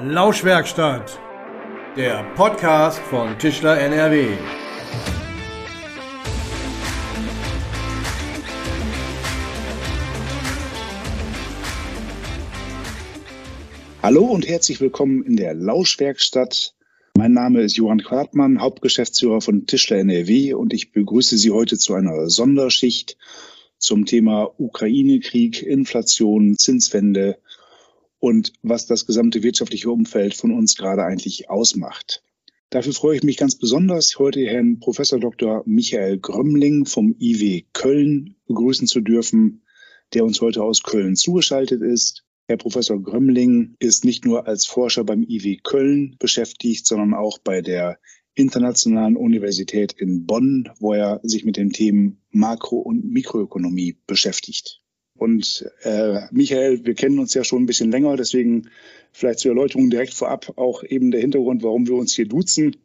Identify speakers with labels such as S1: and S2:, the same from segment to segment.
S1: Lauschwerkstatt, der Podcast von Tischler NRW.
S2: Hallo und herzlich willkommen in der Lauschwerkstatt. Mein Name ist Johann Quartmann, Hauptgeschäftsführer von Tischler NRW und ich begrüße Sie heute zu einer Sonderschicht zum Thema Ukraine-Krieg, Inflation, Zinswende und was das gesamte wirtschaftliche Umfeld von uns gerade eigentlich ausmacht. Dafür freue ich mich ganz besonders, heute Herrn Professor Dr. Michael Grömmling vom IW Köln begrüßen zu dürfen, der uns heute aus Köln zugeschaltet ist. Herr Professor Grömmling ist nicht nur als Forscher beim IW Köln beschäftigt, sondern auch bei der Internationalen Universität in Bonn, wo er sich mit den Themen Makro- und Mikroökonomie beschäftigt. Und äh, Michael, wir kennen uns ja schon ein bisschen länger, deswegen vielleicht zur Erläuterung direkt vorab auch eben der Hintergrund, warum wir uns hier duzen.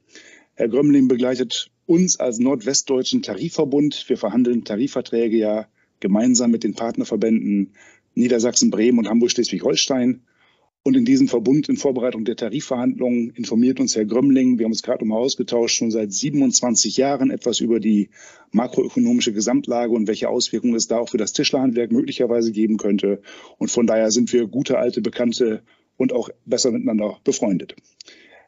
S2: Herr Grömmling begleitet uns als Nordwestdeutschen Tarifverbund. Wir verhandeln Tarifverträge ja gemeinsam mit den Partnerverbänden Niedersachsen, Bremen und Hamburg-Schleswig-Holstein. Und in diesem Verbund in Vorbereitung der Tarifverhandlungen informiert uns Herr Grömmling, wir haben uns gerade nochmal ausgetauscht, schon seit 27 Jahren etwas über die makroökonomische Gesamtlage und welche Auswirkungen es da auch für das Tischlerhandwerk möglicherweise geben könnte. Und von daher sind wir gute alte Bekannte und auch besser miteinander befreundet.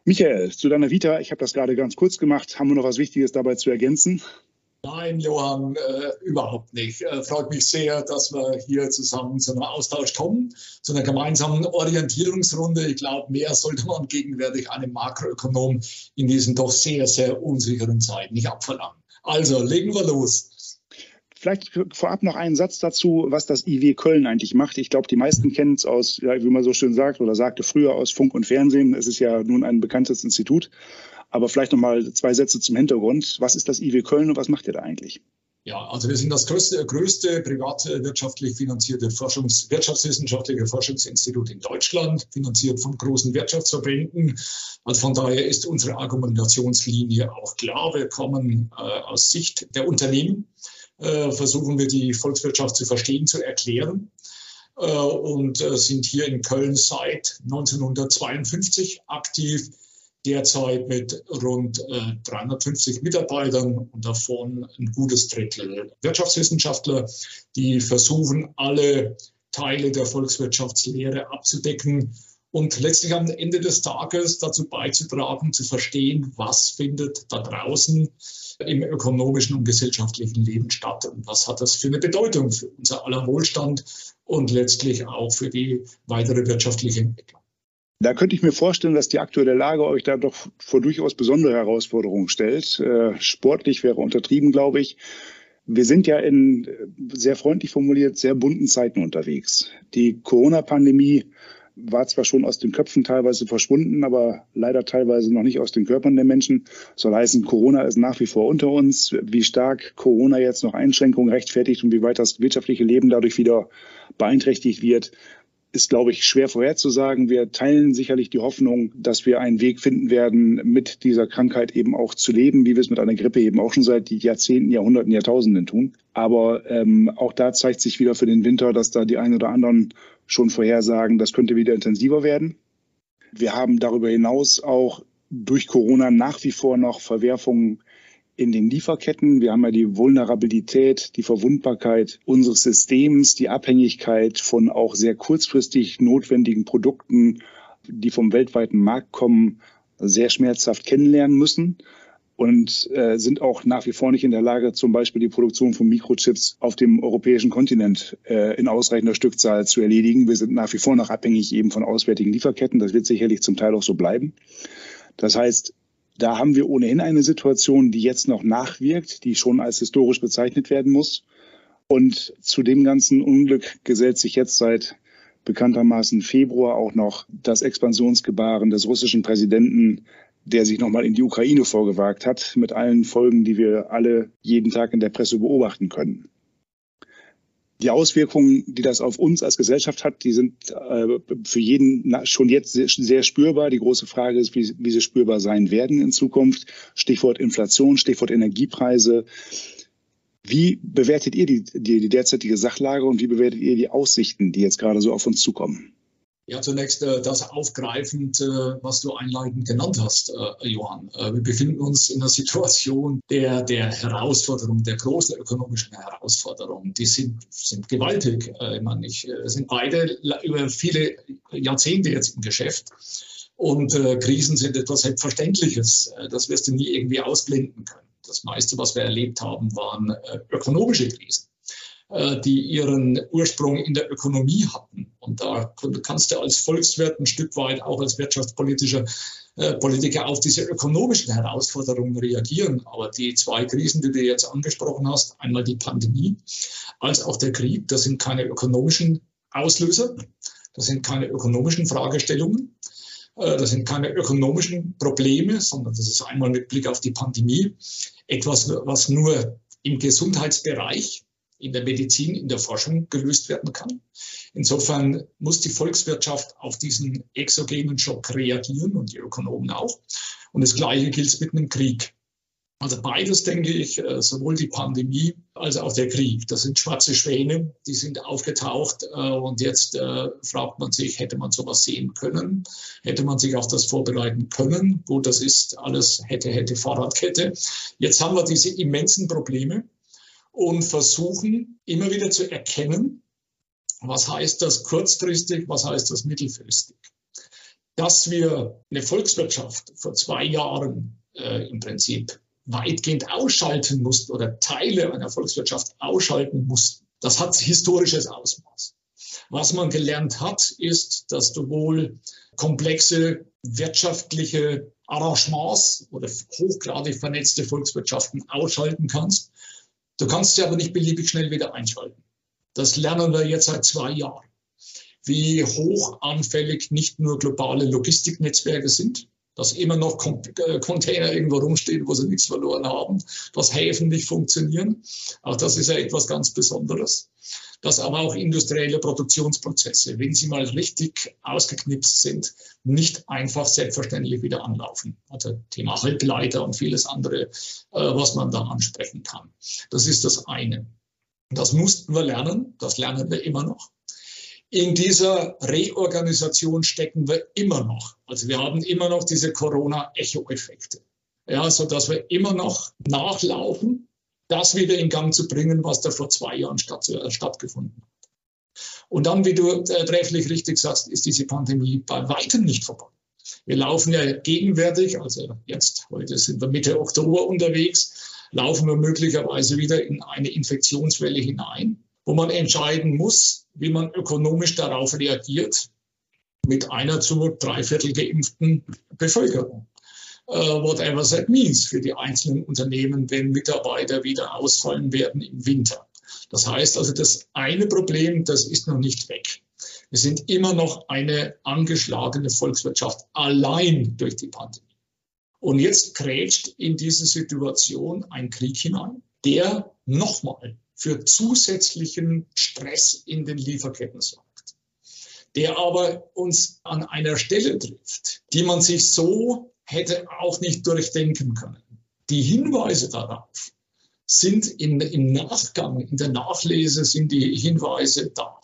S2: Michael, zu deiner Vita, ich habe das gerade ganz kurz gemacht. Haben wir noch was Wichtiges dabei zu ergänzen?
S3: Nein, Johann, äh, überhaupt nicht. Äh, freut mich sehr, dass wir hier zusammen zu einem Austausch kommen, zu einer gemeinsamen Orientierungsrunde. Ich glaube, mehr sollte man gegenwärtig einem Makroökonom in diesen doch sehr, sehr unsicheren Zeiten nicht abverlangen. Also, legen wir los.
S2: Vielleicht vorab noch einen Satz dazu, was das IW Köln eigentlich macht. Ich glaube, die meisten kennen es aus, ja, wie man so schön sagt oder sagte früher aus Funk und Fernsehen. Es ist ja nun ein bekanntes Institut. Aber vielleicht noch mal zwei Sätze zum Hintergrund. Was ist das IW Köln und was macht ihr da eigentlich?
S3: Ja, also wir sind das größte, größte privatwirtschaftlich finanzierte Forschungs-, wirtschaftswissenschaftliche Forschungsinstitut in Deutschland, finanziert von großen Wirtschaftsverbänden. Also von daher ist unsere Argumentationslinie auch klar. Wir kommen äh, aus Sicht der Unternehmen, äh, versuchen wir die Volkswirtschaft zu verstehen, zu erklären äh, und äh, sind hier in Köln seit 1952 aktiv derzeit mit rund äh, 350 Mitarbeitern und davon ein gutes Drittel Wirtschaftswissenschaftler, die versuchen, alle Teile der Volkswirtschaftslehre abzudecken und letztlich am Ende des Tages dazu beizutragen, zu verstehen, was findet da draußen im ökonomischen und gesellschaftlichen Leben statt und was hat das für eine Bedeutung für unser aller Wohlstand und letztlich auch für die weitere wirtschaftliche Entwicklung.
S2: Da könnte ich mir vorstellen, dass die aktuelle Lage euch da doch vor durchaus besondere Herausforderungen stellt. Äh, sportlich wäre untertrieben, glaube ich. Wir sind ja in äh, sehr freundlich formuliert sehr bunten Zeiten unterwegs. Die Corona-Pandemie war zwar schon aus den Köpfen teilweise verschwunden, aber leider teilweise noch nicht aus den Körpern der Menschen. Soll heißen, Corona ist nach wie vor unter uns. Wie stark Corona jetzt noch Einschränkungen rechtfertigt und wie weit das wirtschaftliche Leben dadurch wieder beeinträchtigt wird, ist, glaube ich, schwer vorherzusagen. Wir teilen sicherlich die Hoffnung, dass wir einen Weg finden werden, mit dieser Krankheit eben auch zu leben, wie wir es mit einer Grippe eben auch schon seit Jahrzehnten, Jahrhunderten, Jahrtausenden tun. Aber ähm, auch da zeigt sich wieder für den Winter, dass da die einen oder anderen schon vorhersagen, das könnte wieder intensiver werden. Wir haben darüber hinaus auch durch Corona nach wie vor noch Verwerfungen in den Lieferketten. Wir haben ja die Vulnerabilität, die Verwundbarkeit unseres Systems, die Abhängigkeit von auch sehr kurzfristig notwendigen Produkten, die vom weltweiten Markt kommen, sehr schmerzhaft kennenlernen müssen und äh, sind auch nach wie vor nicht in der Lage, zum Beispiel die Produktion von Mikrochips auf dem europäischen Kontinent äh, in ausreichender Stückzahl zu erledigen. Wir sind nach wie vor noch abhängig eben von auswärtigen Lieferketten. Das wird sicherlich zum Teil auch so bleiben. Das heißt, da haben wir ohnehin eine Situation, die jetzt noch nachwirkt, die schon als historisch bezeichnet werden muss. Und zu dem ganzen Unglück gesellt sich jetzt seit bekanntermaßen Februar auch noch das Expansionsgebaren des russischen Präsidenten, der sich nochmal in die Ukraine vorgewagt hat, mit allen Folgen, die wir alle jeden Tag in der Presse beobachten können die Auswirkungen, die das auf uns als Gesellschaft hat, die sind äh, für jeden schon jetzt sehr, sehr, spürbar. Die große Frage ist, wie, wie sie spürbar sein werden in Zukunft. Stichwort Inflation, Stichwort Energiepreise. Wie bewertet ihr die, die, die derzeitige Sachlage und wie bewertet ihr die Aussichten, die jetzt gerade so auf uns zukommen?
S3: Ja, zunächst äh, das aufgreifend, äh, was du einleitend genannt hast, äh, Johann. Äh, wir befinden uns in einer Situation der, der Herausforderung, der großen ökonomischen Herausforderung. Die sind, sind gewaltig. Äh, ich meine, ich, äh, sind beide über viele Jahrzehnte jetzt im Geschäft. Und Krisen sind etwas Selbstverständliches. Das wirst du nie irgendwie ausblenden können. Das meiste, was wir erlebt haben, waren ökonomische Krisen. Äh, die ihren Ursprung in der Ökonomie hatten. Und da kannst du als Volkswirt ein Stück weit auch als wirtschaftspolitischer äh, Politiker auf diese ökonomischen Herausforderungen reagieren. Aber die zwei Krisen, die du jetzt angesprochen hast, einmal die Pandemie als auch der Krieg, das sind keine ökonomischen Auslöser, das sind keine ökonomischen Fragestellungen, äh, das sind keine ökonomischen Probleme, sondern das ist einmal mit Blick auf die Pandemie etwas, was nur im Gesundheitsbereich in der Medizin, in der Forschung gelöst werden kann. Insofern muss die Volkswirtschaft auf diesen exogenen Schock reagieren und die Ökonomen auch. Und das Gleiche gilt mit einem Krieg. Also beides, denke ich, äh, sowohl die Pandemie als auch der Krieg. Das sind schwarze Schwäne, die sind aufgetaucht. Äh, und jetzt äh, fragt man sich, hätte man sowas sehen können? Hätte man sich auf das vorbereiten können? Gut, das ist alles hätte, hätte, Fahrradkette. Jetzt haben wir diese immensen Probleme und versuchen immer wieder zu erkennen, was heißt das kurzfristig, was heißt das mittelfristig. Dass wir eine Volkswirtschaft vor zwei Jahren äh, im Prinzip weitgehend ausschalten mussten oder Teile einer Volkswirtschaft ausschalten mussten, das hat historisches Ausmaß. Was man gelernt hat, ist, dass du wohl komplexe wirtschaftliche Arrangements oder hochgradig vernetzte Volkswirtschaften ausschalten kannst Du kannst sie aber nicht beliebig schnell wieder einschalten. Das lernen wir jetzt seit zwei Jahren. Wie hoch anfällig nicht nur globale Logistiknetzwerke sind, dass immer noch äh, Container irgendwo rumstehen, wo sie nichts verloren haben, dass Häfen nicht funktionieren. Auch das ist ja etwas ganz Besonderes. Dass aber auch industrielle Produktionsprozesse, wenn sie mal richtig ausgeknipst sind, nicht einfach selbstverständlich wieder anlaufen. Also Thema Halbleiter und vieles andere, äh, was man da ansprechen kann. Das ist das eine. Das mussten wir lernen, das lernen wir immer noch in dieser Reorganisation stecken wir immer noch. Also wir haben immer noch diese Corona-Echo-Effekte. Ja, so dass wir immer noch nachlaufen, das wieder in Gang zu bringen, was da vor zwei Jahren statt, äh, stattgefunden hat. Und dann, wie du äh, trefflich richtig sagst, ist diese Pandemie bei weitem nicht vorbei. Wir laufen ja gegenwärtig, also jetzt, heute sind wir Mitte Oktober unterwegs, laufen wir möglicherweise wieder in eine Infektionswelle hinein wo man entscheiden muss, wie man ökonomisch darauf reagiert mit einer zu dreiviertel geimpften Bevölkerung. Uh, whatever that means für die einzelnen Unternehmen, wenn Mitarbeiter wieder ausfallen werden im Winter. Das heißt also, das eine Problem, das ist noch nicht weg. Wir sind immer noch eine angeschlagene Volkswirtschaft allein durch die Pandemie. Und jetzt krätscht in diese Situation ein Krieg hinein, der nochmal für zusätzlichen Stress in den Lieferketten sorgt, der aber uns an einer Stelle trifft, die man sich so hätte auch nicht durchdenken können. Die Hinweise darauf sind in, im Nachgang, in der Nachlese sind die Hinweise da.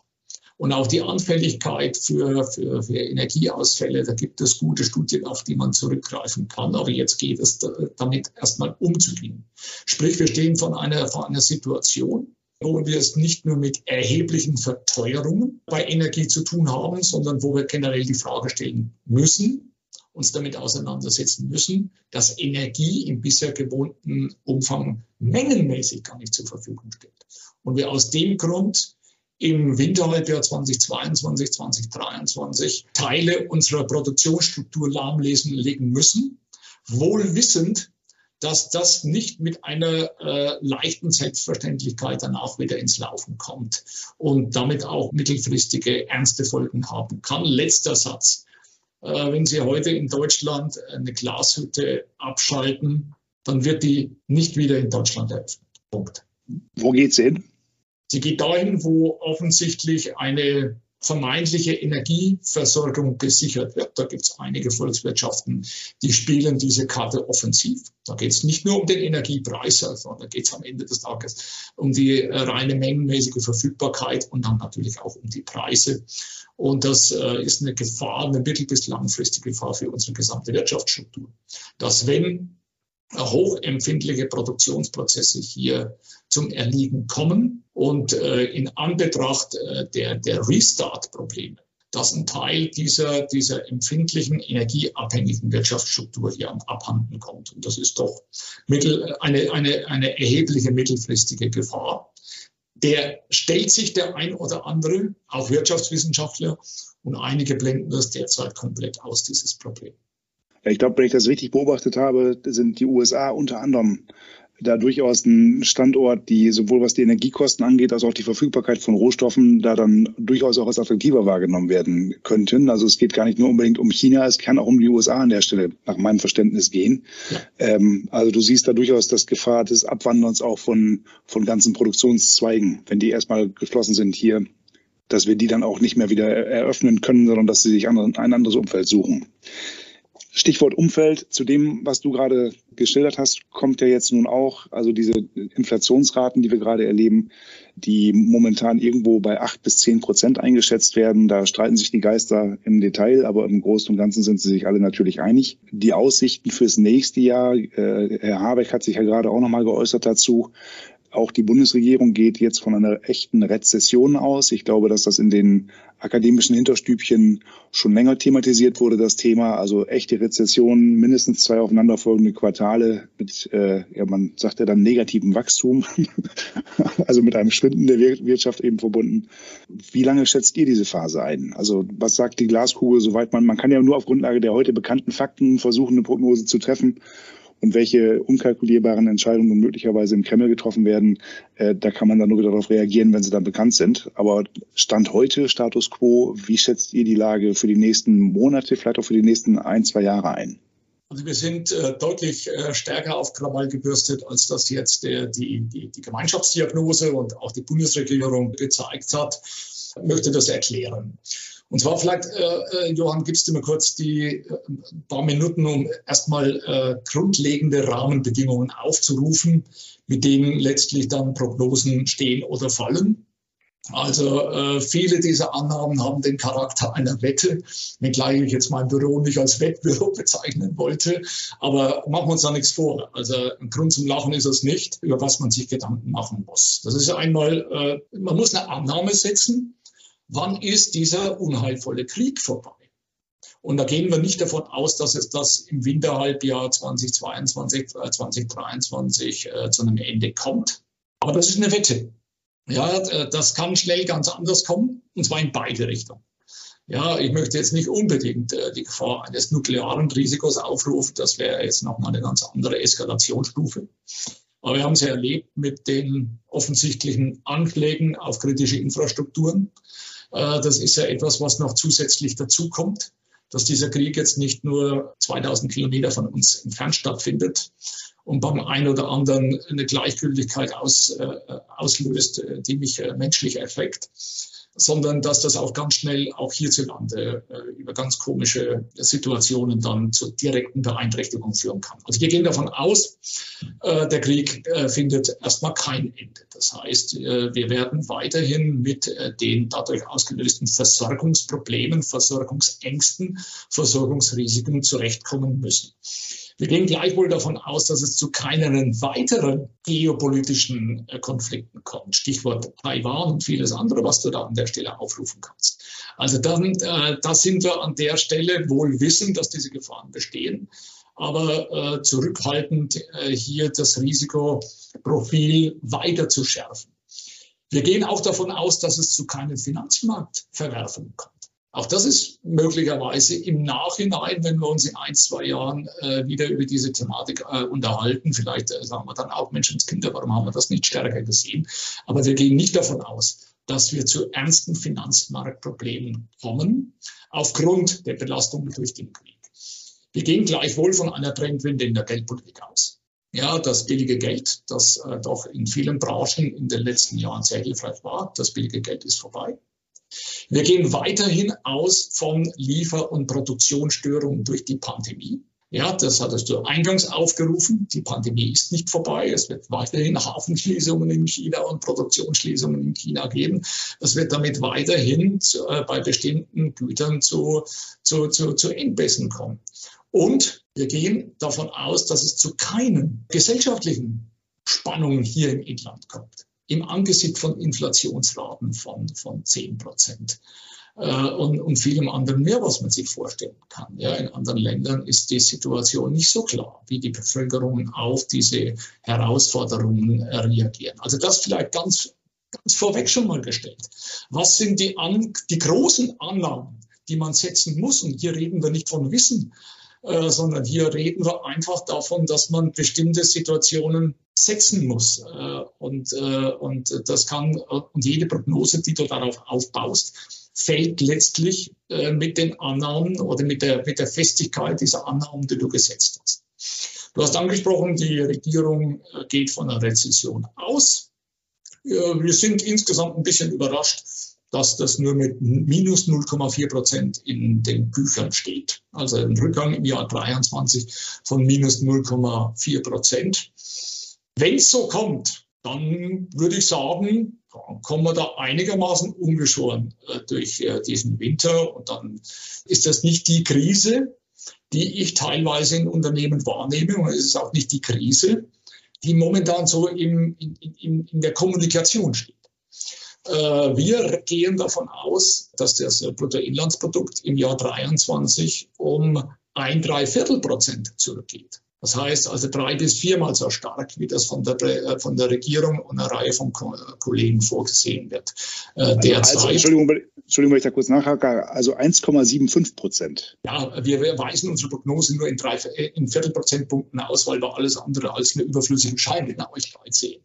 S3: Und auch die Anfälligkeit für, für, für Energieausfälle, da gibt es gute Studien, auf die man zurückgreifen kann. Aber jetzt geht es damit erstmal umzugehen. Sprich, wir stehen von einer, von einer Situation, wo wir es nicht nur mit erheblichen Verteuerungen bei Energie zu tun haben, sondern wo wir generell die Frage stellen müssen, uns damit auseinandersetzen müssen, dass Energie im bisher gewohnten Umfang mengenmäßig gar nicht zur Verfügung steht. Und wir aus dem Grund im Winterhalbjahr 2022, 2023 Teile unserer Produktionsstruktur lahmlesen legen müssen, wohl wissend, dass das nicht mit einer äh, leichten Selbstverständlichkeit danach wieder ins Laufen kommt und damit auch mittelfristige ernste Folgen haben kann. Letzter Satz. Äh, wenn Sie heute in Deutschland eine Glashütte abschalten, dann wird die nicht wieder in Deutschland eröffnet. Punkt.
S2: Wo geht's hin?
S3: Sie geht dahin, wo offensichtlich eine vermeintliche Energieversorgung gesichert wird. Da gibt es einige Volkswirtschaften, die spielen diese Karte offensiv. Da geht es nicht nur um den Energiepreis, sondern da geht es am Ende des Tages um die reine mengenmäßige Verfügbarkeit und dann natürlich auch um die Preise. Und das äh, ist eine Gefahr, eine mittel- bis langfristige Gefahr für unsere gesamte Wirtschaftsstruktur. Dass wenn hochempfindliche Produktionsprozesse hier zum Erliegen kommen und äh, in Anbetracht äh, der, der Restart-Probleme, dass ein Teil dieser, dieser empfindlichen, energieabhängigen Wirtschaftsstruktur hier abhanden kommt. Und das ist doch mittel, eine, eine, eine erhebliche mittelfristige Gefahr. Der stellt sich der ein oder andere, auch Wirtschaftswissenschaftler, und einige blenden das derzeit komplett aus, dieses Problem.
S2: Ja, ich glaube, wenn ich das richtig beobachtet habe, sind die USA unter anderem da durchaus ein Standort, die sowohl was die Energiekosten angeht, als auch die Verfügbarkeit von Rohstoffen da dann durchaus auch als attraktiver wahrgenommen werden könnten. Also es geht gar nicht nur unbedingt um China, es kann auch um die USA an der Stelle nach meinem Verständnis gehen. Ähm, also du siehst da durchaus das Gefahr des Abwanderns auch von, von ganzen Produktionszweigen, wenn die erstmal geschlossen sind hier, dass wir die dann auch nicht mehr wieder eröffnen können, sondern dass sie sich ein anderes Umfeld suchen. Stichwort Umfeld, zu dem, was du gerade geschildert hast, kommt ja jetzt nun auch, also diese Inflationsraten, die wir gerade erleben, die momentan irgendwo bei acht bis zehn Prozent eingeschätzt werden. Da streiten sich die Geister im Detail, aber im Großen und Ganzen sind sie sich alle natürlich einig. Die Aussichten fürs nächste Jahr, äh, Herr Habeck hat sich ja gerade auch nochmal geäußert dazu, auch die Bundesregierung geht jetzt von einer echten Rezession aus. Ich glaube, dass das in den akademischen Hinterstübchen schon länger thematisiert wurde, das Thema. Also echte Rezession, mindestens zwei aufeinanderfolgende Quartale mit, äh, ja, man sagt ja dann negativem Wachstum, also mit einem Schwinden der Wirtschaft eben verbunden. Wie lange schätzt ihr diese Phase ein? Also was sagt die Glaskugel, soweit man, man kann ja nur auf Grundlage der heute bekannten Fakten versuchen, eine Prognose zu treffen und welche unkalkulierbaren Entscheidungen möglicherweise im Kreml getroffen werden, äh, da kann man dann nur wieder darauf reagieren, wenn sie dann bekannt sind. Aber Stand heute, Status quo, wie schätzt ihr die Lage für die nächsten Monate, vielleicht auch für die nächsten ein, zwei Jahre ein?
S3: Also wir sind äh, deutlich äh, stärker auf Krawall gebürstet, als das jetzt die, die, die Gemeinschaftsdiagnose und auch die Bundesregierung gezeigt hat. Ich möchte das erklären. Und zwar vielleicht, äh, äh, Johann, gibst du mir kurz die äh, paar Minuten, um erstmal äh, grundlegende Rahmenbedingungen aufzurufen, mit denen letztlich dann Prognosen stehen oder fallen. Also äh, viele dieser Annahmen haben den Charakter einer Wette, wenngleich ich jetzt mein Büro nicht als Wettbüro bezeichnen wollte. Aber machen wir uns da nichts vor. Also ein Grund zum Lachen ist es nicht, über was man sich Gedanken machen muss. Das ist einmal, äh, man muss eine Annahme setzen wann ist dieser unheilvolle Krieg vorbei? Und da gehen wir nicht davon aus, dass es das im Winterhalbjahr 2022, 2023 äh, zu einem Ende kommt. Aber das ist eine Wette. Ja, äh, das kann schnell ganz anders kommen, und zwar in beide Richtungen. Ja, ich möchte jetzt nicht unbedingt äh, die Gefahr eines nuklearen Risikos aufrufen. Das wäre jetzt nochmal eine ganz andere Eskalationsstufe. Aber wir haben es ja erlebt mit den offensichtlichen Anschlägen auf kritische Infrastrukturen. Äh, das ist ja etwas, was noch zusätzlich dazukommt, dass dieser Krieg jetzt nicht nur 2000 Kilometer von uns entfernt stattfindet und beim einen oder anderen eine Gleichgültigkeit aus, äh, auslöst, äh, die mich menschlich erschreckt, sondern dass das auch ganz schnell auch hierzulande äh, über ganz komische Situationen dann zur direkten Beeinträchtigung führen kann. Also wir gehen davon aus, äh, der Krieg äh, findet erstmal kein Ende. Das heißt, äh, wir werden weiterhin mit äh, den dadurch ausgelösten Versorgungsproblemen, Versorgungsängsten, Versorgungsrisiken zurechtkommen müssen. Wir gehen gleichwohl davon aus, dass es zu keinen weiteren geopolitischen äh, Konflikten kommt. Stichwort Taiwan und vieles andere, was du da an der Stelle aufrufen kannst. Also dann, äh, da sind wir an der Stelle wohl wissen, dass diese Gefahren bestehen aber äh, zurückhaltend äh, hier das Risikoprofil weiter zu schärfen. Wir gehen auch davon aus, dass es zu keinen Finanzmarktverwerfungen kommt. Auch das ist möglicherweise im Nachhinein, wenn wir uns in ein, zwei Jahren äh, wieder über diese Thematik äh, unterhalten, vielleicht äh, sagen wir dann auch Menschenskinder, warum haben wir das nicht stärker gesehen? Aber wir gehen nicht davon aus, dass wir zu ernsten Finanzmarktproblemen kommen, aufgrund der Belastung durch den Krieg. Wir gehen gleichwohl von einer Trendwende in der Geldpolitik aus. Ja, das billige Geld, das äh, doch in vielen Branchen in den letzten Jahren sehr hilfreich war, das billige Geld ist vorbei. Wir gehen weiterhin aus von Liefer- und Produktionsstörungen durch die Pandemie. Ja, das hattest du eingangs aufgerufen. Die Pandemie ist nicht vorbei. Es wird weiterhin Hafenschließungen in China und Produktionsschließungen in China geben. Es wird damit weiterhin zu, äh, bei bestimmten Gütern zu, zu, zu, zu Engpässen kommen. Und wir gehen davon aus, dass es zu keinen gesellschaftlichen Spannungen hier im Inland kommt. Im Angesicht von Inflationsraten von, von 10 Prozent äh, und, und vielem anderen mehr, was man sich vorstellen kann. Ja, in anderen Ländern ist die Situation nicht so klar, wie die Bevölkerung auf diese Herausforderungen reagieren. Also das vielleicht ganz, ganz vorweg schon mal gestellt. Was sind die, an, die großen Annahmen, die man setzen muss? Und hier reden wir nicht von Wissen, äh, sondern hier reden wir einfach davon, dass man bestimmte Situationen setzen muss. Äh, und, äh, und das kann, und jede Prognose, die du darauf aufbaust, fällt letztlich äh, mit den Annahmen oder mit der, mit der Festigkeit dieser Annahmen, die du gesetzt hast. Du hast angesprochen, die Regierung äh, geht von einer Rezession aus. Wir sind insgesamt ein bisschen überrascht, dass das nur mit minus 0,4 Prozent in den Büchern steht. Also ein Rückgang im Jahr 23 von minus 0,4 Prozent. Wenn es so kommt, dann würde ich sagen, kommen wir da einigermaßen ungeschoren äh, durch äh, diesen Winter. Und dann ist das nicht die Krise, die ich teilweise in Unternehmen wahrnehme. Und es ist auch nicht die Krise, die momentan so im, in, in, in der Kommunikation steht. Äh, wir gehen davon aus, dass das Bruttoinlandsprodukt im Jahr 23 um ein Dreiviertel Prozent zurückgeht. Das heißt also drei bis viermal so stark, wie das von der, äh, von der Regierung und einer Reihe von Kollegen vorgesehen wird.
S2: Äh, also, derzeit. Also, Entschuldigung, Entschuldigung, wenn ich da kurz nachhake. Also 1,75 Prozent.
S3: Ja, wir weisen unsere Prognose nur in, drei, äh, in Viertelprozentpunkten aus, weil wir alles andere als eine überflüssige Scheingenauigkeit sehen.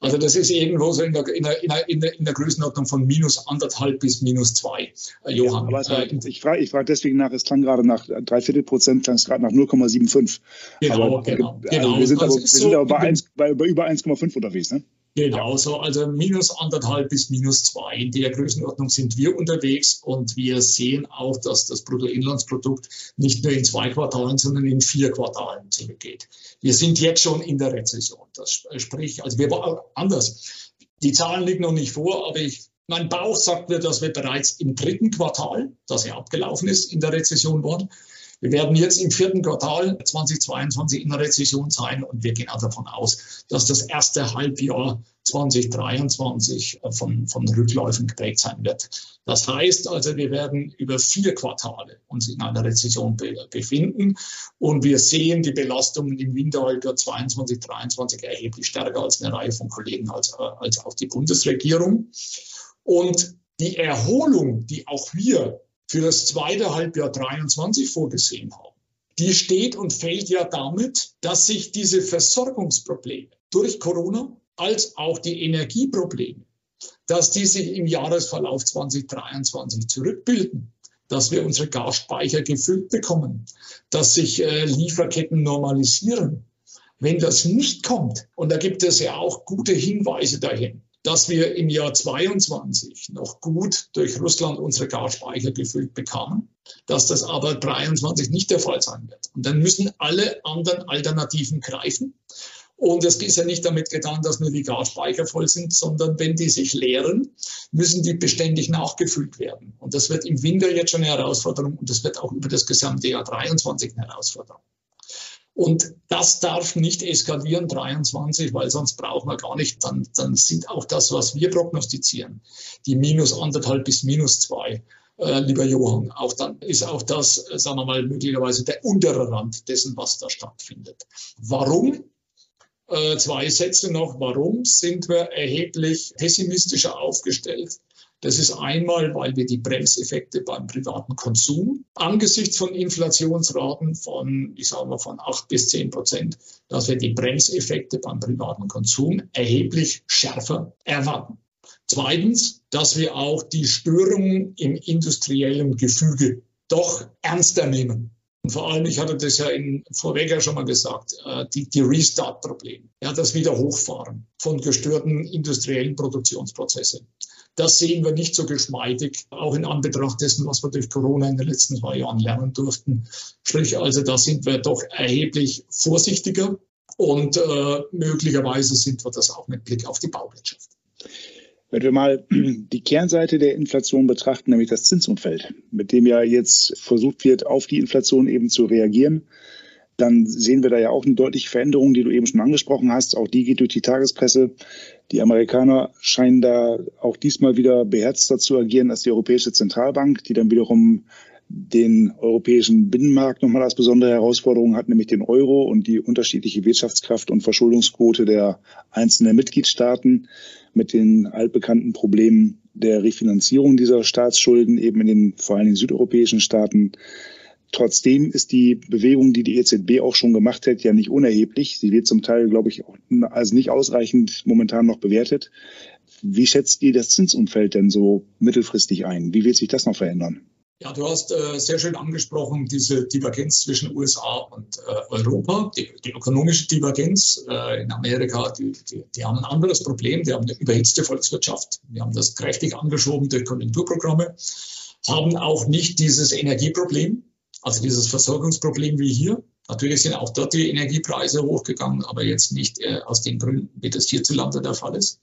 S3: Also das ist irgendwo so in der, in der, in der, in der Größenordnung von minus anderthalb bis minus zwei, äh, Johann.
S2: Ja, aber äh, ich frage ich frag deswegen nach, es klang gerade nach drei Viertel Prozent, klang es gerade nach 0,75.
S3: Genau, aber, genau, äh, genau.
S2: Wir sind aber, wir sind so, aber bei, 1, bei, bei über 1,5 unterwegs, ne?
S3: Genau, so, also minus anderthalb bis minus zwei. In der Größenordnung sind wir unterwegs und wir sehen auch, dass das Bruttoinlandsprodukt nicht nur in zwei Quartalen, sondern in vier Quartalen zurückgeht. Wir sind jetzt schon in der Rezession. Das sprich, also wir waren anders. Die Zahlen liegen noch nicht vor, aber ich, mein Bauch sagt mir, dass wir bereits im dritten Quartal, das ja abgelaufen ist, in der Rezession waren. Wir werden jetzt im vierten Quartal 2022 in Rezession sein und wir gehen auch davon aus, dass das erste Halbjahr 2023 von, von Rückläufen geprägt sein wird. Das heißt also, wir werden über vier Quartale uns in einer Rezession befinden und wir sehen die Belastungen im Winterhalbjahr 2022, 2023 erheblich stärker als eine Reihe von Kollegen, als, als auch die Bundesregierung. Und die Erholung, die auch wir für das zweite Halbjahr 23 vorgesehen haben, die steht und fällt ja damit, dass sich diese Versorgungsprobleme durch Corona als auch die Energieprobleme, dass die sich im Jahresverlauf 2023 zurückbilden, dass wir unsere Gasspeicher gefüllt bekommen, dass sich äh, Lieferketten normalisieren. Wenn das nicht kommt, und da gibt es ja auch gute Hinweise dahin, dass wir im Jahr 22 noch gut durch Russland unsere Gasspeicher gefüllt bekamen, dass das aber 23 nicht der Fall sein wird. Und dann müssen alle anderen Alternativen greifen. Und es ist ja nicht damit getan, dass nur die Gasspeicher voll sind, sondern wenn die sich leeren, müssen die beständig nachgefüllt werden. Und das wird im Winter jetzt schon eine Herausforderung und das wird auch über das gesamte Jahr 23 eine Herausforderung. Und das darf nicht eskalieren 23, weil sonst brauchen wir gar nicht, dann, dann sind auch das, was wir prognostizieren, die minus anderthalb bis minus zwei, äh, lieber Johann, auch dann ist auch das, äh, sagen wir mal, möglicherweise der untere Rand dessen, was da stattfindet. Warum? Äh, zwei Sätze noch. Warum sind wir erheblich pessimistischer aufgestellt? Das ist einmal, weil wir die Bremseffekte beim privaten Konsum angesichts von Inflationsraten von, ich sage mal, von acht bis zehn Prozent, dass wir die Bremseffekte beim privaten Konsum erheblich schärfer erwarten. Zweitens, dass wir auch die Störungen im industriellen Gefüge doch ernster nehmen. Und vor allem, ich hatte das ja in, vorweg ja schon mal gesagt, äh, die, die Restart-Probleme, ja, das Wieder hochfahren von gestörten industriellen Produktionsprozessen Das sehen wir nicht so geschmeidig, auch in Anbetracht dessen, was wir durch Corona in den letzten zwei Jahren lernen durften. Sprich, also da sind wir doch erheblich vorsichtiger und äh, möglicherweise sind wir das auch mit Blick auf die Bauwirtschaft.
S2: Wenn wir mal die Kernseite der Inflation betrachten, nämlich das Zinsumfeld, mit dem ja jetzt versucht wird, auf die Inflation eben zu reagieren, dann sehen wir da ja auch eine deutliche Veränderung, die du eben schon angesprochen hast. Auch die geht durch die Tagespresse. Die Amerikaner scheinen da auch diesmal wieder beherzter zu agieren als die Europäische Zentralbank, die dann wiederum den europäischen Binnenmarkt nochmal als besondere Herausforderung hat, nämlich den Euro und die unterschiedliche Wirtschaftskraft und Verschuldungsquote der einzelnen Mitgliedstaaten mit den altbekannten Problemen der Refinanzierung dieser Staatsschulden eben in den vor allen Dingen südeuropäischen Staaten. Trotzdem ist die Bewegung, die die EZB auch schon gemacht hat, ja nicht unerheblich. Sie wird zum Teil, glaube ich, als nicht ausreichend momentan noch bewertet. Wie schätzt ihr das Zinsumfeld denn so mittelfristig ein? Wie wird sich das noch verändern?
S3: Ja, du hast äh, sehr schön angesprochen, diese Divergenz zwischen USA und äh, Europa, die, die, ökonomische Divergenz äh, in Amerika, die, die, die, haben ein anderes Problem, die haben eine überhitzte Volkswirtschaft, die haben das kräftig angeschoben durch Konjunkturprogramme, haben auch nicht dieses Energieproblem, also dieses Versorgungsproblem wie hier. Natürlich sind auch dort die Energiepreise hochgegangen, aber jetzt nicht äh, aus den Gründen, wie das hierzulande der Fall ist.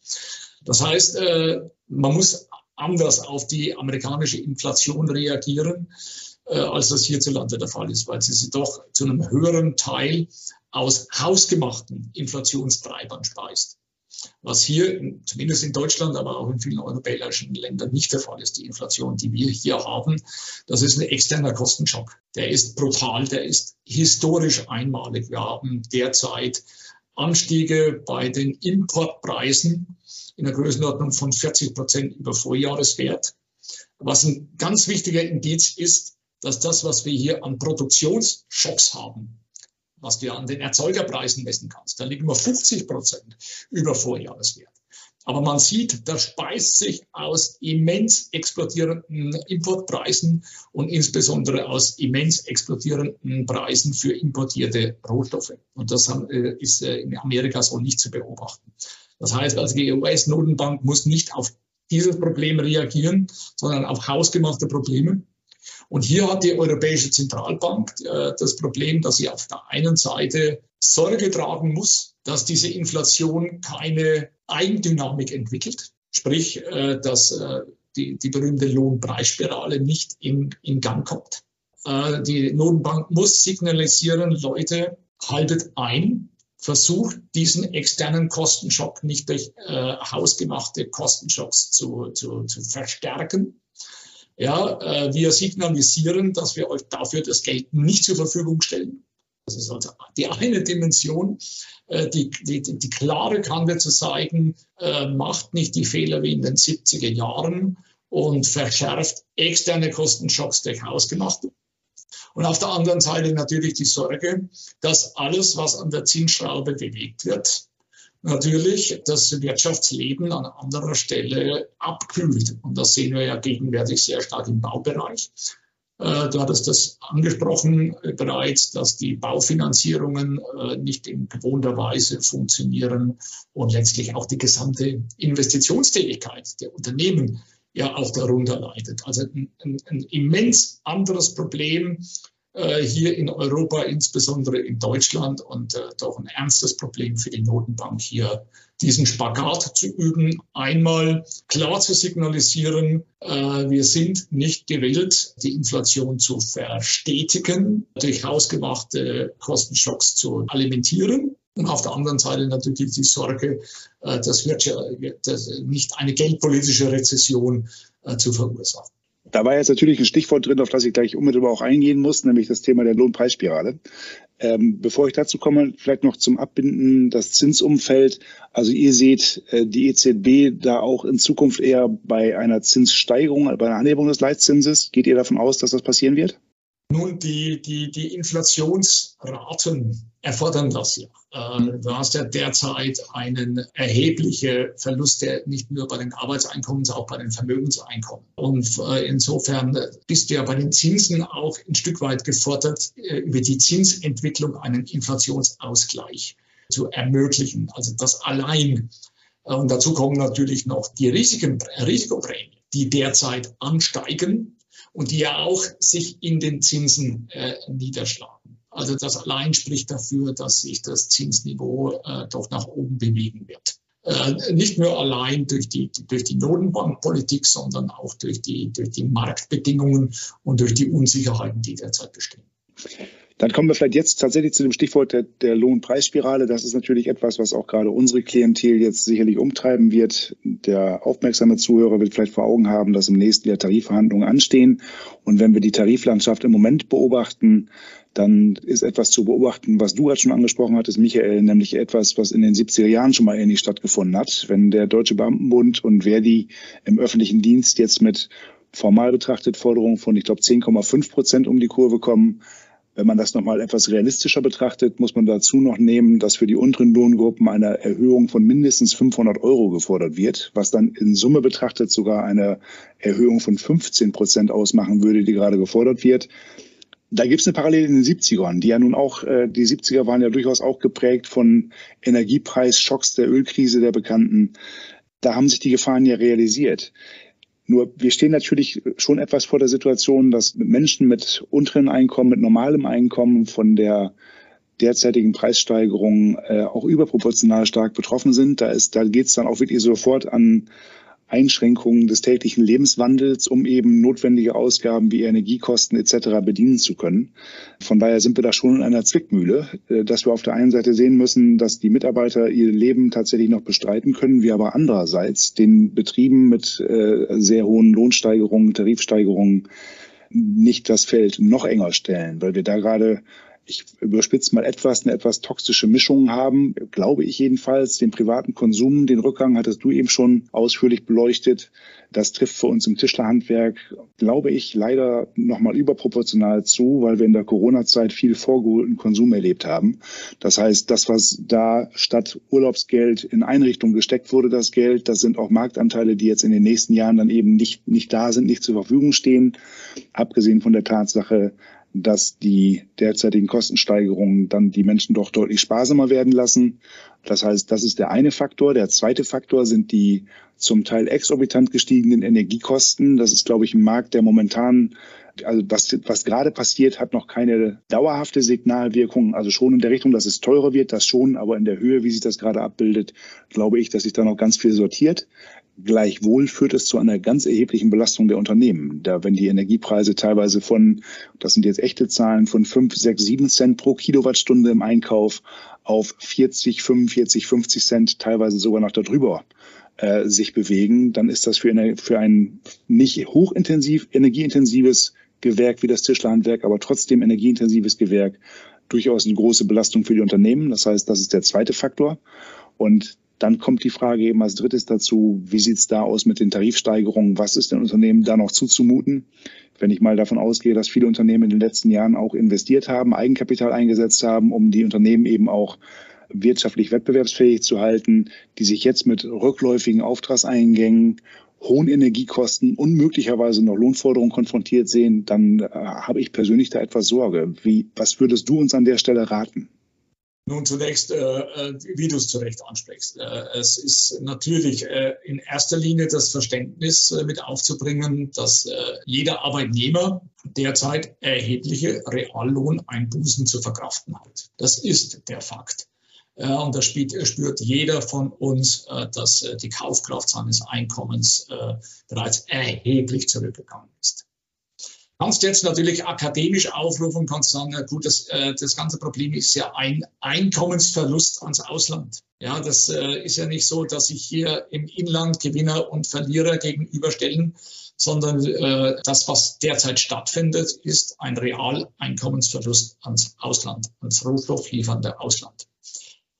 S3: Das heißt, äh, man muss anders auf die amerikanische Inflation reagieren, äh, als das hierzulande der Fall ist, weil sie sie doch zu einem höheren Teil aus hausgemachten Inflationstreibern speist. Was hier, zumindest in Deutschland, aber auch in vielen europäischen Ländern nicht der Fall ist. Die Inflation, die wir hier haben, das ist ein externer Kostenschock. Der ist brutal, der ist historisch einmalig. Wir haben derzeit Anstiege bei den Importpreisen in der Größenordnung von 40 Prozent über Vorjahreswert. Was ein ganz wichtiger Indiz ist, dass das, was wir hier an Produktionsschocks haben, was du an den Erzeugerpreisen messen kannst, da liegen wir 50 Prozent über Vorjahreswert. Aber man sieht, das speist sich aus immens explodierenden Importpreisen und insbesondere aus immens explodierenden Preisen für importierte Rohstoffe. Und das äh, ist äh, in Amerika so nicht zu beobachten. Das heißt also, die US-Notenbank muss nicht auf dieses Problem reagieren, sondern auf hausgemachte Probleme. Und hier hat die Europäische Zentralbank äh, das Problem, dass sie auf der einen Seite Sorge tragen muss, dass diese Inflation keine Eigendynamik entwickelt, sprich, äh, dass äh, die, die berühmte Lohnpreisspirale nicht in, in Gang kommt. Äh, die Notenbank muss signalisieren, Leute, haltet ein, versucht, diesen externen Kostenschock nicht durch äh, hausgemachte Kostenschocks zu, zu, zu verstärken. Ja, äh, wir signalisieren, dass wir euch dafür das Geld nicht zur Verfügung stellen. Das ist also die eine Dimension, äh, die, die, die klare Kante zu zeigen, äh, macht nicht die Fehler wie in den 70er Jahren und verschärft externe Kostenschocks durch hausgemachte. Und auf der anderen Seite natürlich die Sorge, dass alles, was an der Zinsschraube bewegt wird, natürlich das Wirtschaftsleben an anderer Stelle abkühlt. Und das sehen wir ja gegenwärtig sehr stark im Baubereich. Äh, du hattest das angesprochen äh, bereits, dass die Baufinanzierungen äh, nicht in gewohnter Weise funktionieren und letztlich auch die gesamte Investitionstätigkeit der Unternehmen ja auch darunter leidet. Also ein, ein, ein immens anderes Problem hier in Europa, insbesondere in Deutschland und äh, doch ein ernstes Problem für die Notenbank hier, diesen Spagat zu üben. Einmal klar zu signalisieren, äh, wir sind nicht gewillt, die Inflation zu verstetigen, durch hausgemachte Kostenschocks zu alimentieren. Und auf der anderen Seite natürlich die Sorge, äh, das wird ja das nicht eine geldpolitische Rezession äh, zu verursachen.
S2: Da war jetzt natürlich ein Stichwort drin, auf das ich gleich unmittelbar auch eingehen muss, nämlich das Thema der Lohnpreisspirale. Ähm, bevor ich dazu komme, vielleicht noch zum Abbinden das Zinsumfeld. Also ihr seht äh, die EZB da auch in Zukunft eher bei einer Zinssteigerung, bei einer Anhebung des Leitzinses. Geht ihr davon aus, dass das passieren wird?
S3: Nun, die, die, die Inflationsraten erfordern das ja. Äh, du hast ja derzeit einen erheblichen Verlust, der nicht nur bei den Arbeitseinkommen, sondern auch bei den Vermögenseinkommen. Und äh, insofern bist du ja bei den Zinsen auch ein Stück weit gefordert, äh, über die Zinsentwicklung einen Inflationsausgleich zu ermöglichen. Also das allein Und dazu kommen natürlich noch die Risiken, Risikoprämien, die derzeit ansteigen und die ja auch sich in den Zinsen äh, niederschlagen. Also das allein spricht dafür, dass sich das Zinsniveau äh, doch nach oben bewegen wird. Äh, nicht nur allein durch die, durch die Notenbankpolitik, sondern auch durch die, durch die Marktbedingungen und durch die Unsicherheiten, die derzeit bestehen.
S2: Dann kommen wir vielleicht jetzt tatsächlich zu dem Stichwort der, der Lohnpreisspirale. Das ist natürlich etwas, was auch gerade unsere Klientel jetzt sicherlich umtreiben wird. Der aufmerksame Zuhörer wird vielleicht vor Augen haben, dass im nächsten Jahr Tarifverhandlungen anstehen. Und wenn wir die Tariflandschaft im Moment beobachten, dann ist etwas zu beobachten, was du gerade schon angesprochen hattest, Michael, nämlich etwas, was in den 70er Jahren schon mal ähnlich stattgefunden hat. Wenn der Deutsche Beamtenbund und Verdi im öffentlichen Dienst jetzt mit formal betrachtet Forderungen von, ich glaube, 10,5 Prozent um die Kurve kommen, wenn man das nochmal etwas realistischer betrachtet, muss man dazu noch nehmen, dass für die unteren Lohngruppen eine Erhöhung von mindestens 500 Euro gefordert wird, was dann in Summe betrachtet sogar eine Erhöhung von 15 Prozent ausmachen würde, die gerade gefordert wird. Da gibt es eine Parallele in den 70ern, die ja nun auch, äh, die 70er waren ja durchaus auch geprägt von Energiepreisschocks der Ölkrise der Bekannten. Da haben sich die Gefahren ja realisiert. Nur wir stehen natürlich schon etwas vor der Situation, dass Menschen mit unteren Einkommen, mit normalem Einkommen von der derzeitigen Preissteigerung äh, auch überproportional stark betroffen sind. Da ist, da geht es dann auch wirklich sofort an Einschränkungen des täglichen Lebenswandels, um eben notwendige Ausgaben wie Energiekosten etc. bedienen zu können. Von daher sind wir da schon in einer Zwickmühle, äh, dass wir auf der einen Seite sehen müssen, dass die Mitarbeiter ihr Leben tatsächlich noch bestreiten können, wir aber andererseits den Betrieben mit äh, sehr hohen Lohnsteigerungen, Tarifsteigerungen nicht das Feld noch enger stellen, weil wir da gerade ich überspitze mal etwas, eine etwas toxische Mischung haben, glaube ich jedenfalls. Den privaten Konsum, den Rückgang hattest du eben schon ausführlich beleuchtet. Das trifft für uns im Tischlerhandwerk, glaube ich, leider nochmal überproportional zu, weil wir in der Corona-Zeit viel vorgeholten Konsum erlebt haben. Das heißt, das, was da statt Urlaubsgeld in Einrichtungen gesteckt wurde, das Geld, das sind auch Marktanteile, die jetzt in den nächsten Jahren dann eben nicht, nicht da sind, nicht zur Verfügung stehen. Abgesehen von der Tatsache, dass die derzeitigen Kostensteigerungen dann die Menschen doch deutlich sparsamer werden lassen. Das heißt, das ist der eine Faktor. Der zweite Faktor sind die zum Teil exorbitant gestiegenen Energiekosten. Das ist, glaube ich, ein Markt, der momentan, also was, was gerade passiert, hat noch keine dauerhafte Signalwirkung. Also schon in der Richtung, dass es teurer wird, das schon, aber in der Höhe, wie sich das gerade abbildet, glaube ich, dass sich da noch ganz viel sortiert. Gleichwohl führt es zu einer ganz erheblichen Belastung der Unternehmen. Da, wenn die Energiepreise teilweise von, das sind jetzt echte Zahlen, von 5, 6, 7 Cent pro Kilowattstunde im Einkauf auf 40, 45, 50 Cent, teilweise sogar noch darüber äh, sich bewegen, dann ist das für, eine, für ein nicht hochintensiv, energieintensives Gewerk wie das Tischlerhandwerk, aber trotzdem energieintensives Gewerk durchaus eine große Belastung für die Unternehmen. Das heißt, das ist der zweite Faktor. Und dann kommt die Frage eben als drittes dazu, wie sieht es da aus mit den Tarifsteigerungen? Was ist den Unternehmen da noch zuzumuten? Wenn ich mal davon ausgehe, dass viele Unternehmen in den letzten Jahren auch investiert haben, Eigenkapital eingesetzt haben, um die Unternehmen eben auch wirtschaftlich wettbewerbsfähig zu halten, die sich jetzt mit rückläufigen Auftragseingängen, hohen Energiekosten und möglicherweise noch Lohnforderungen konfrontiert sehen, dann äh, habe ich persönlich da etwas Sorge. Wie, was würdest du uns an der Stelle raten?
S3: Nun zunächst, äh, äh, wie du es zu Recht ansprichst. Äh, es ist natürlich äh, in erster Linie das Verständnis äh, mit aufzubringen, dass äh, jeder Arbeitnehmer derzeit erhebliche Reallohneinbußen zu verkraften hat. Das ist der Fakt. Und da spürt jeder von uns, dass die Kaufkraft seines Einkommens bereits erheblich zurückgegangen ist kannst jetzt natürlich akademisch aufrufen, kannst sagen, ja gut, das, äh, das ganze Problem ist ja ein Einkommensverlust ans Ausland. Ja, das äh, ist ja nicht so, dass sich hier im Inland Gewinner und Verlierer gegenüberstellen, sondern äh, das, was derzeit stattfindet, ist ein Realeinkommensverlust ans Ausland, ans rohstoffliefernde Ausland.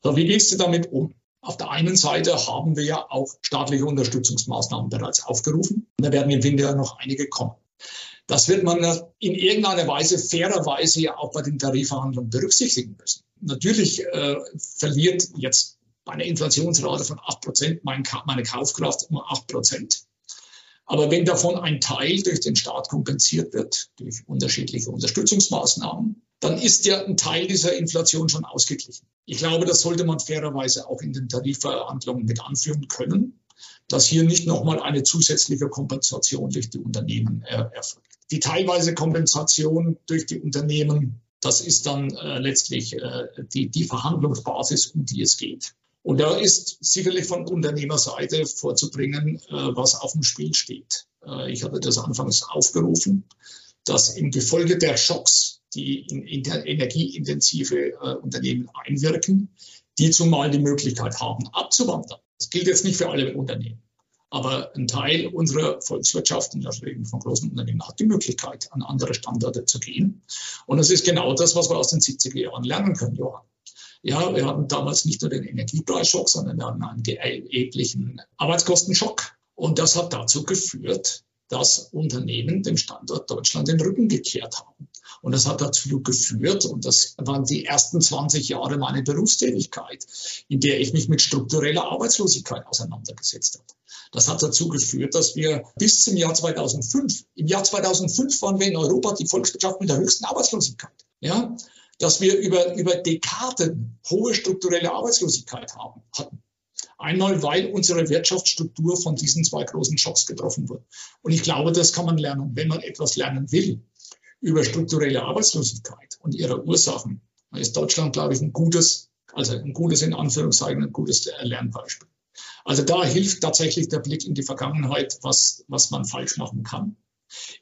S3: So, wie gehst du damit um? Auf der einen Seite haben wir ja auch staatliche Unterstützungsmaßnahmen bereits aufgerufen. Und da werden im Winter noch einige kommen. Das wird man in irgendeiner Weise fairerweise ja auch bei den Tarifverhandlungen berücksichtigen müssen. Natürlich äh, verliert jetzt bei einer Inflationsrate von 8 Prozent mein, meine Kaufkraft um 8 Prozent. Aber wenn davon ein Teil durch den Staat kompensiert wird, durch unterschiedliche Unterstützungsmaßnahmen, dann ist ja ein Teil dieser Inflation schon ausgeglichen. Ich glaube, das sollte man fairerweise auch in den Tarifverhandlungen mit anführen können, dass hier nicht nochmal eine zusätzliche Kompensation durch die Unternehmen äh, erfolgt. Die teilweise Kompensation durch die Unternehmen, das ist dann äh, letztlich äh, die, die Verhandlungsbasis, um die es geht. Und da ist sicherlich von Unternehmerseite vorzubringen, äh, was auf dem Spiel steht. Äh, ich hatte das anfangs aufgerufen, dass im Gefolge der Schocks, die in, in energieintensive äh, Unternehmen einwirken, die zumal die Möglichkeit haben, abzuwandern. Das gilt jetzt nicht für alle Unternehmen. Aber ein Teil unserer Volkswirtschaft, in der Regel von großen Unternehmen, hat die Möglichkeit, an andere Standorte zu gehen. Und das ist genau das, was wir aus den 70er Jahren lernen können, Johann. Ja, wir hatten damals nicht nur den Energiepreisschock, sondern wir hatten einen erheblichen Arbeitskostenschock. Und das hat dazu geführt, dass Unternehmen dem Standort Deutschland den Rücken gekehrt haben. Und das hat dazu geführt, und das waren die ersten 20 Jahre meiner Berufstätigkeit, in der ich mich mit struktureller Arbeitslosigkeit auseinandergesetzt habe. Das hat dazu geführt, dass wir bis zum Jahr 2005, im Jahr 2005 waren wir in Europa die Volkswirtschaft mit der höchsten Arbeitslosigkeit. Ja, dass wir über, über Dekaden hohe strukturelle Arbeitslosigkeit haben, hatten. Einmal, weil unsere Wirtschaftsstruktur von diesen zwei großen Schocks getroffen wurde. Und ich glaube, das kann man lernen. Wenn man etwas lernen will über strukturelle Arbeitslosigkeit und ihre Ursachen, dann ist Deutschland, glaube ich, ein gutes, also ein gutes in Anführungszeichen, ein gutes Lernbeispiel. Also da hilft tatsächlich der Blick in die Vergangenheit, was, was man falsch machen kann.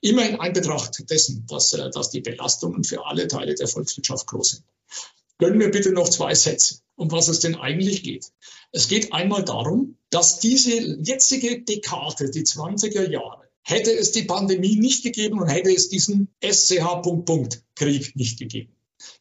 S3: Immer in Anbetracht dessen, dass, äh, dass die Belastungen für alle Teile der Volkswirtschaft groß sind. Gönnen wir bitte noch zwei Sätze, um was es denn eigentlich geht. Es geht einmal darum, dass diese jetzige Dekade, die 20er Jahre, hätte es die Pandemie nicht gegeben und hätte es diesen SCH-Krieg nicht gegeben.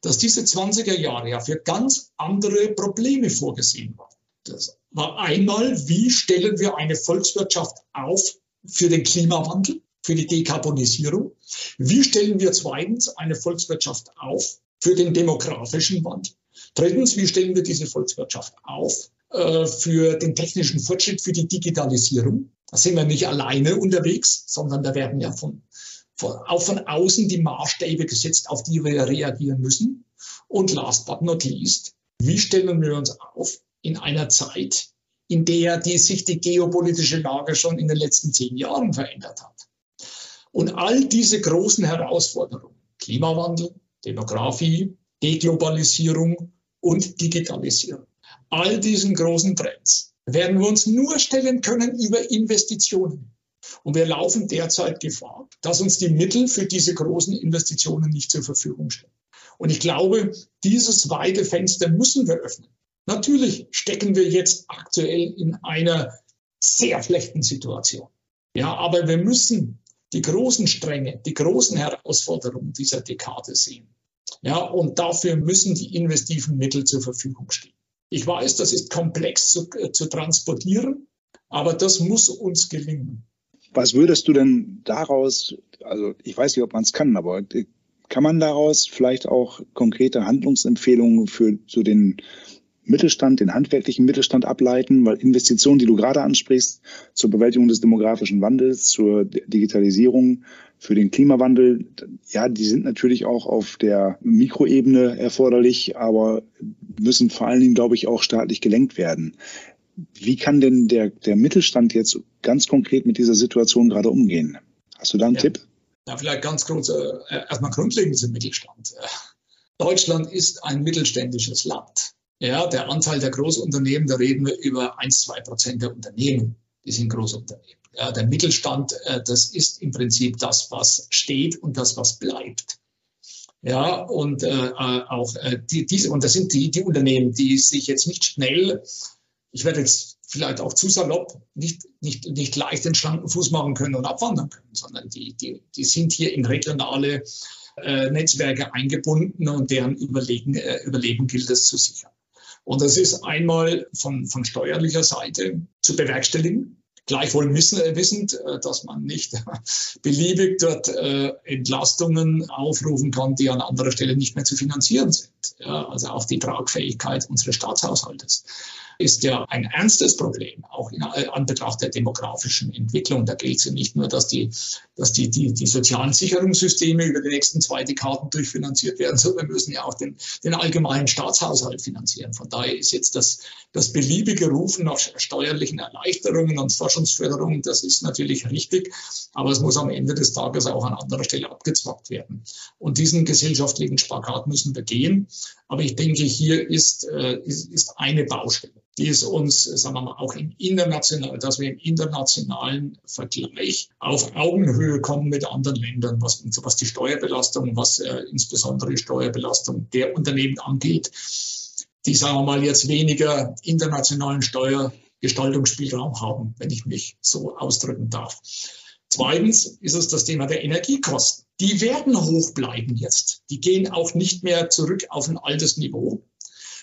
S3: Dass diese 20er Jahre ja für ganz andere Probleme vorgesehen waren. Das war einmal, wie stellen wir eine Volkswirtschaft auf für den Klimawandel? für die Dekarbonisierung? Wie stellen wir zweitens eine Volkswirtschaft auf für den demografischen Wandel? Drittens, wie stellen wir diese Volkswirtschaft auf äh, für den technischen Fortschritt, für die Digitalisierung? Da sind wir nicht alleine unterwegs, sondern da werden ja von, von, auch von außen die Maßstäbe gesetzt, auf die wir reagieren müssen. Und last but not least, wie stellen wir uns auf in einer Zeit, in der die, sich die geopolitische Lage schon in den letzten zehn Jahren verändert hat? Und all diese großen Herausforderungen, Klimawandel, Demografie, Deglobalisierung und Digitalisierung, all diesen großen Trends werden wir uns nur stellen können über Investitionen. Und wir laufen derzeit Gefahr, dass uns die Mittel für diese großen Investitionen nicht zur Verfügung stehen. Und ich glaube, dieses weite Fenster müssen wir öffnen. Natürlich stecken wir jetzt aktuell in einer sehr schlechten Situation. Ja, aber wir müssen die großen Stränge, die großen Herausforderungen dieser Dekade sehen. Ja, und dafür müssen die investiven Mittel zur Verfügung stehen. Ich weiß, das ist komplex zu, äh, zu transportieren, aber das muss uns gelingen.
S2: Was würdest du denn daraus, also ich weiß nicht, ob man es kann, aber äh, kann man daraus vielleicht auch konkrete Handlungsempfehlungen für so den Mittelstand, den handwerklichen Mittelstand ableiten, weil Investitionen, die du gerade ansprichst, zur Bewältigung des demografischen Wandels, zur Digitalisierung, für den Klimawandel, ja, die sind natürlich auch auf der Mikroebene erforderlich, aber müssen vor allen Dingen, glaube ich, auch staatlich gelenkt werden. Wie kann denn der, der Mittelstand jetzt ganz konkret mit dieser Situation gerade umgehen? Hast du da einen ja. Tipp?
S3: Ja, vielleicht ganz kurz, äh, erstmal grundlegend zum Mittelstand. Deutschland ist ein mittelständisches Land. Ja, der Anteil der Großunternehmen, da reden wir über 1, 2 Prozent der Unternehmen. Die sind Großunternehmen. Ja, der Mittelstand, äh, das ist im Prinzip das, was steht und das, was bleibt. Ja, und äh, äh auch äh, die, diese, und das sind die, die Unternehmen, die sich jetzt nicht schnell, ich werde jetzt vielleicht auch zu salopp, nicht, nicht, nicht leicht den schlanken Fuß machen können und abwandern können, sondern die, die, die sind hier in regionale äh, Netzwerke eingebunden und deren Überlegen, äh, Überleben gilt es zu sichern. Und das ist einmal von, von steuerlicher Seite zu bewerkstelligen. Gleichwohl wissend, dass man nicht beliebig dort Entlastungen aufrufen kann, die an anderer Stelle nicht mehr zu finanzieren sind. also auch die Tragfähigkeit unseres Staatshaushaltes ist ja ein ernstes Problem, auch in Anbetracht der demografischen Entwicklung. Da gilt es ja nicht nur, dass die, dass die, die, die sozialen Sicherungssysteme über die nächsten zwei Dekaden durchfinanziert werden, sondern wir müssen ja auch den, den allgemeinen Staatshaushalt finanzieren. Von daher ist jetzt das, das beliebige Rufen nach steuerlichen Erleichterungen und Forschungsförderung, das ist natürlich richtig, aber es muss am Ende des Tages auch an anderer Stelle abgezwackt werden. Und diesen gesellschaftlichen Spagat müssen wir gehen. Aber ich denke, hier ist, äh, ist, ist eine Baustelle die es uns, sagen wir mal, auch im internationalen, dass wir im internationalen Vergleich auf Augenhöhe kommen mit anderen Ländern, was, was die Steuerbelastung, was äh, insbesondere die Steuerbelastung der Unternehmen angeht, die, sagen wir mal, jetzt weniger internationalen Steuergestaltungsspielraum haben, wenn ich mich so ausdrücken darf. Zweitens ist es das Thema der Energiekosten. Die werden hoch bleiben jetzt. Die gehen auch nicht mehr zurück auf ein altes Niveau.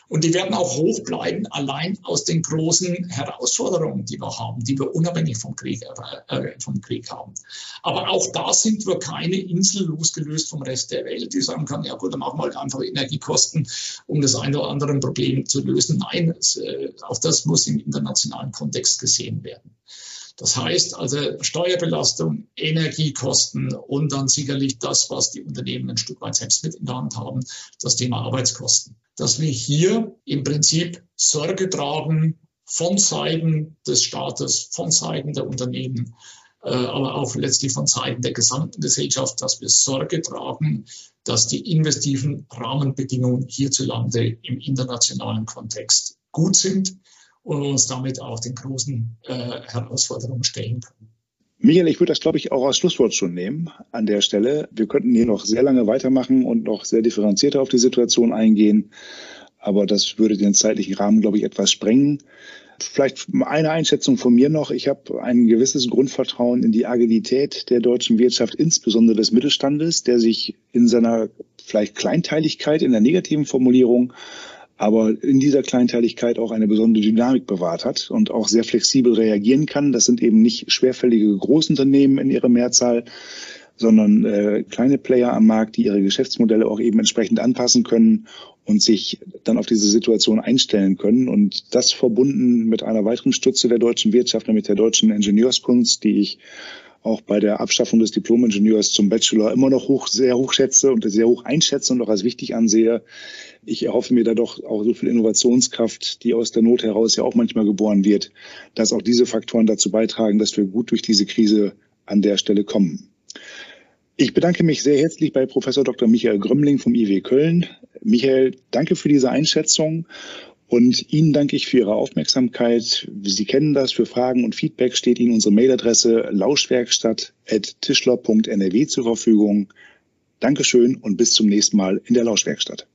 S3: Und die werden auch hoch bleiben, allein aus den großen Herausforderungen, die wir haben, die wir unabhängig vom Krieg, äh, vom Krieg haben. Aber auch da sind wir keine Insel losgelöst vom Rest der Welt, die sagen kann, ja gut, dann machen wir halt einfach Energiekosten, um das eine oder andere Problem zu lösen. Nein, es, äh, auch das muss im internationalen Kontext gesehen werden. Das heißt also Steuerbelastung, Energiekosten und dann sicherlich das, was die Unternehmen ein Stück weit selbst mit in der Hand haben, das Thema Arbeitskosten dass wir hier im Prinzip Sorge tragen von Seiten des Staates, von Seiten der Unternehmen, äh, aber auch letztlich von Seiten der gesamten Gesellschaft, dass wir Sorge tragen, dass die investiven Rahmenbedingungen hierzulande im internationalen Kontext gut sind und uns damit auch den großen äh, Herausforderungen stellen können.
S2: Michael, ich würde das, glaube ich, auch als Schlusswort schon nehmen an der Stelle. Wir könnten hier noch sehr lange weitermachen und noch sehr differenzierter auf die Situation eingehen. Aber das würde den zeitlichen Rahmen, glaube ich, etwas sprengen. Vielleicht eine Einschätzung von mir noch. Ich habe ein gewisses Grundvertrauen in die Agilität der deutschen Wirtschaft, insbesondere des Mittelstandes, der sich in seiner vielleicht Kleinteiligkeit, in der negativen Formulierung, aber in dieser Kleinteiligkeit auch eine besondere Dynamik bewahrt hat und auch sehr flexibel reagieren kann. Das sind eben nicht schwerfällige Großunternehmen in ihrer Mehrzahl, sondern äh, kleine Player am Markt, die ihre Geschäftsmodelle auch eben entsprechend anpassen können und sich dann auf diese Situation einstellen können. Und das verbunden mit einer weiteren Stütze der deutschen Wirtschaft, nämlich der deutschen Ingenieurskunst, die ich auch bei der Abschaffung des Diplom-Ingenieurs zum Bachelor immer noch hoch, sehr hoch schätze und sehr hoch einschätze und auch als wichtig ansehe. Ich erhoffe mir da doch auch so viel Innovationskraft, die aus der Not heraus ja auch manchmal geboren wird, dass auch diese Faktoren dazu beitragen, dass wir gut durch diese Krise an der Stelle kommen. Ich bedanke mich sehr herzlich bei Professor Dr. Michael Grömmling vom IW Köln. Michael, danke für diese Einschätzung und Ihnen danke ich für Ihre Aufmerksamkeit. Sie kennen das. Für Fragen und Feedback steht Ihnen unsere Mailadresse lauschwerkstatt.tischler.nrw zur Verfügung. Dankeschön und bis zum nächsten Mal in der Lauschwerkstatt.